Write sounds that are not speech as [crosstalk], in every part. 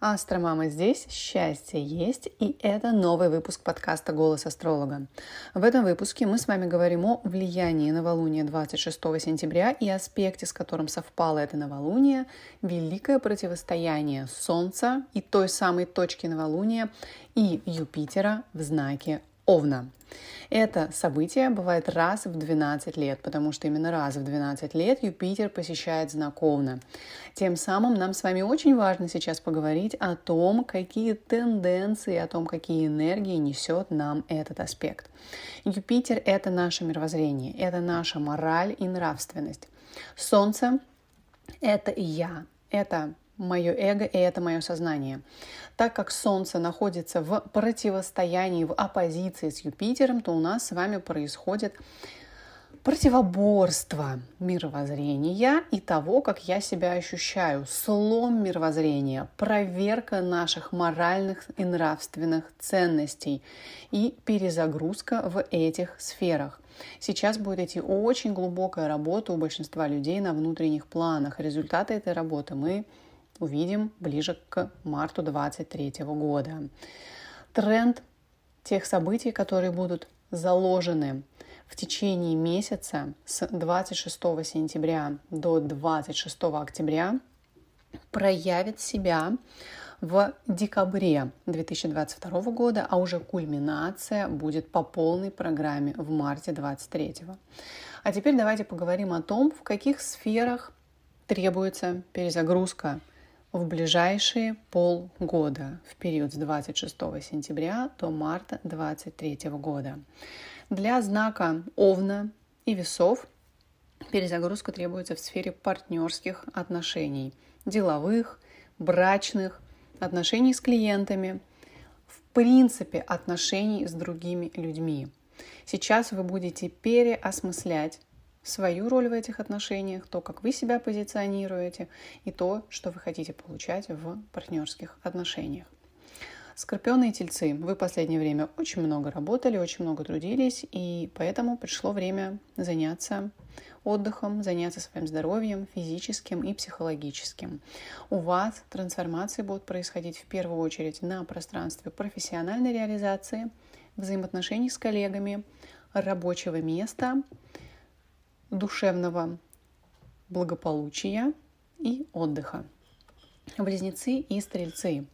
Астромама здесь, счастье есть, и это новый выпуск подкаста «Голос астролога». В этом выпуске мы с вами говорим о влиянии новолуния 26 сентября и аспекте, с которым совпало это новолуние, великое противостояние Солнца и той самой точки новолуния и Юпитера в знаке Овна. Это событие бывает раз в 12 лет, потому что именно раз в 12 лет Юпитер посещает знак Овна. Тем самым нам с вами очень важно сейчас поговорить о том, какие тенденции, о том, какие энергии несет нам этот аспект. Юпитер — это наше мировоззрение, это наша мораль и нравственность. Солнце — это я, это мое эго и это мое сознание. Так как Солнце находится в противостоянии, в оппозиции с Юпитером, то у нас с вами происходит противоборство мировоззрения и того, как я себя ощущаю, слом мировоззрения, проверка наших моральных и нравственных ценностей и перезагрузка в этих сферах. Сейчас будет идти очень глубокая работа у большинства людей на внутренних планах. Результаты этой работы мы увидим ближе к марту 2023 года. Тренд тех событий, которые будут заложены в течение месяца с 26 сентября до 26 октября, проявит себя в декабре 2022 года, а уже кульминация будет по полной программе в марте 2023. А теперь давайте поговорим о том, в каких сферах требуется перезагрузка в ближайшие полгода, в период с 26 сентября до марта 2023 года. Для знака Овна и Весов перезагрузка требуется в сфере партнерских отношений, деловых, брачных, отношений с клиентами, в принципе отношений с другими людьми. Сейчас вы будете переосмыслять свою роль в этих отношениях, то, как вы себя позиционируете и то, что вы хотите получать в партнерских отношениях. Скорпионы и тельцы, вы в последнее время очень много работали, очень много трудились, и поэтому пришло время заняться отдыхом, заняться своим здоровьем физическим и психологическим. У вас трансформации будут происходить в первую очередь на пространстве профессиональной реализации, взаимоотношений с коллегами, рабочего места, душевного благополучия и отдыха. Близнецы и стрельцы.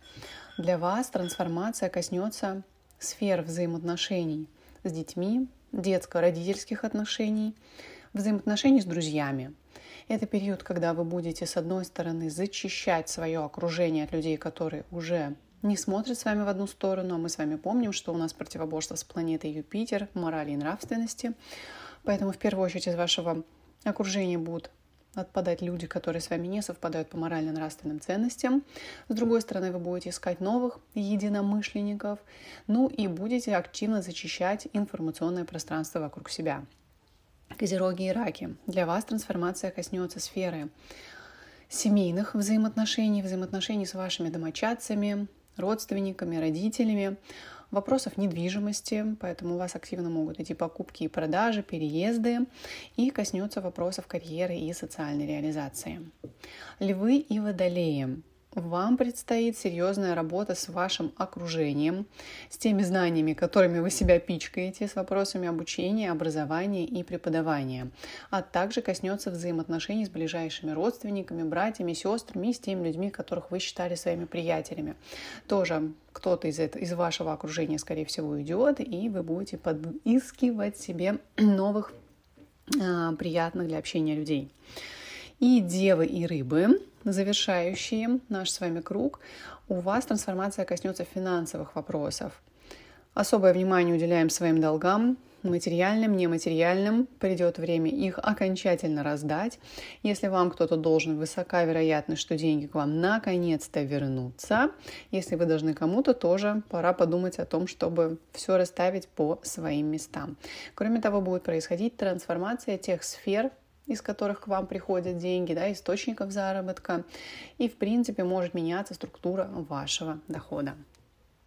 Для вас трансформация коснется сфер взаимоотношений с детьми, детско-родительских отношений, взаимоотношений с друзьями. Это период, когда вы будете, с одной стороны, зачищать свое окружение от людей, которые уже не смотрят с вами в одну сторону, а мы с вами помним, что у нас противоборство с планетой Юпитер, морали и нравственности. Поэтому в первую очередь из вашего окружения будут отпадать люди, которые с вами не совпадают по морально-нравственным ценностям. С другой стороны, вы будете искать новых единомышленников, ну и будете активно зачищать информационное пространство вокруг себя. Козероги и раки. Для вас трансформация коснется сферы семейных взаимоотношений, взаимоотношений с вашими домочадцами, родственниками, родителями, вопросов недвижимости, поэтому у вас активно могут идти покупки и продажи, переезды, и коснется вопросов карьеры и социальной реализации. Львы и водолеи вам предстоит серьезная работа с вашим окружением, с теми знаниями, которыми вы себя пичкаете, с вопросами обучения, образования и преподавания, а также коснется взаимоотношений с ближайшими родственниками, братьями, сестрами и с теми людьми, которых вы считали своими приятелями. Тоже кто-то из, из вашего окружения, скорее всего, уйдет, и вы будете подыскивать себе [clears throat] новых а, приятных для общения людей. И девы и рыбы завершающие наш с вами круг, у вас трансформация коснется финансовых вопросов. Особое внимание уделяем своим долгам, материальным, нематериальным. Придет время их окончательно раздать. Если вам кто-то должен, высока вероятность, что деньги к вам наконец-то вернутся. Если вы должны кому-то, тоже пора подумать о том, чтобы все расставить по своим местам. Кроме того, будет происходить трансформация тех сфер, из которых к вам приходят деньги, да, источников заработка. И, в принципе, может меняться структура вашего дохода.